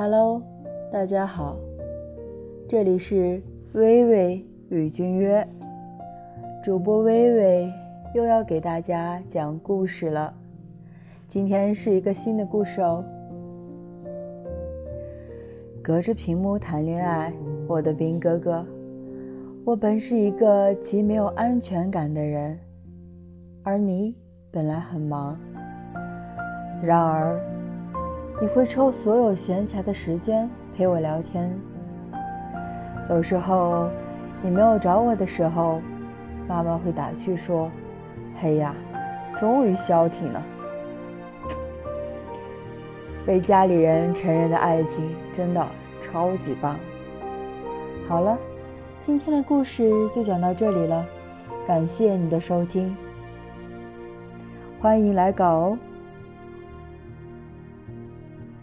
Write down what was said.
Hello，大家好，这里是微微与君约，主播微微又要给大家讲故事了。今天是一个新的故事哦。隔着屏幕谈恋爱，我的兵哥哥，我本是一个极没有安全感的人，而你本来很忙，然而。你会抽所有闲暇的时间陪我聊天。有时候你没有找我的时候，妈妈会打趣说：“嘿呀，终于消停了。”被家里人承认的爱情真的超级棒。好了，今天的故事就讲到这里了，感谢你的收听，欢迎来稿哦。